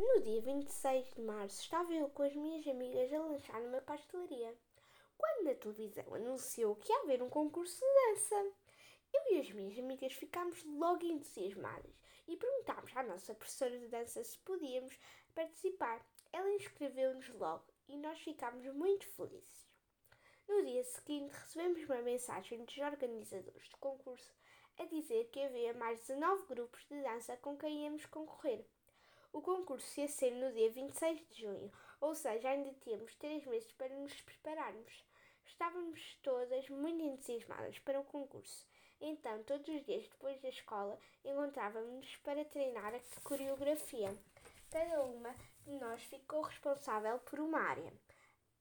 No dia 26 de março estava eu com as minhas amigas a lanchar numa pastelaria, quando na televisão anunciou que ia haver um concurso de dança. Eu e as minhas amigas ficámos logo entusiasmadas e perguntámos à nossa professora de dança se podíamos participar. Ela inscreveu-nos logo e nós ficámos muito felizes. No dia seguinte, recebemos uma mensagem dos organizadores do concurso a dizer que havia mais 19 grupos de dança com quem íamos concorrer. O concurso ia ser no dia 26 de junho, ou seja, ainda tínhamos três meses para nos prepararmos. Estávamos todas muito entusiasmadas para o concurso, então, todos os dias depois da escola, encontrávamos-nos para treinar a coreografia. Cada uma de nós ficou responsável por uma área.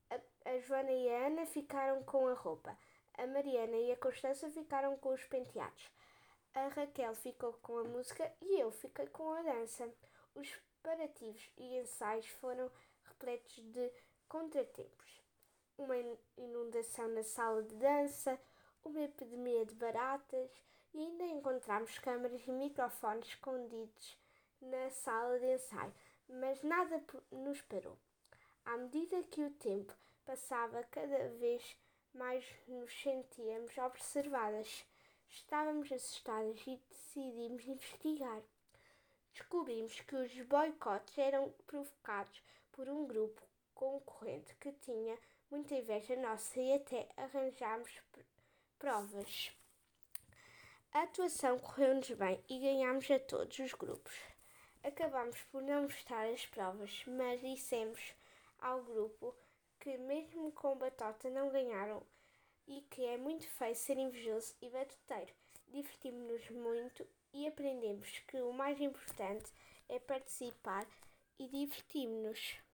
A, a Joana e a Ana ficaram com a roupa, a Mariana e a Constança ficaram com os penteados, a Raquel ficou com a música e eu fiquei com a dança. Os preparativos e ensaios foram repletos de contratempos. Uma inundação na sala de dança, uma epidemia de baratas e ainda encontramos câmaras e microfones escondidos na sala de ensaio, mas nada nos parou. À medida que o tempo passava, cada vez mais nos sentíamos observadas. Estávamos assustadas e decidimos investigar. Descobrimos que os boicotes eram provocados por um grupo concorrente que tinha muita inveja nossa e até arranjámos provas. A atuação correu-nos bem e ganhámos a todos os grupos. Acabámos por não mostrar as provas, mas dissemos ao grupo que, mesmo com batota, não ganharam e que é muito feio ser invejoso e batuteiro. Divertimos-nos muito e aprendemos que o mais importante é participar e divertimos-nos.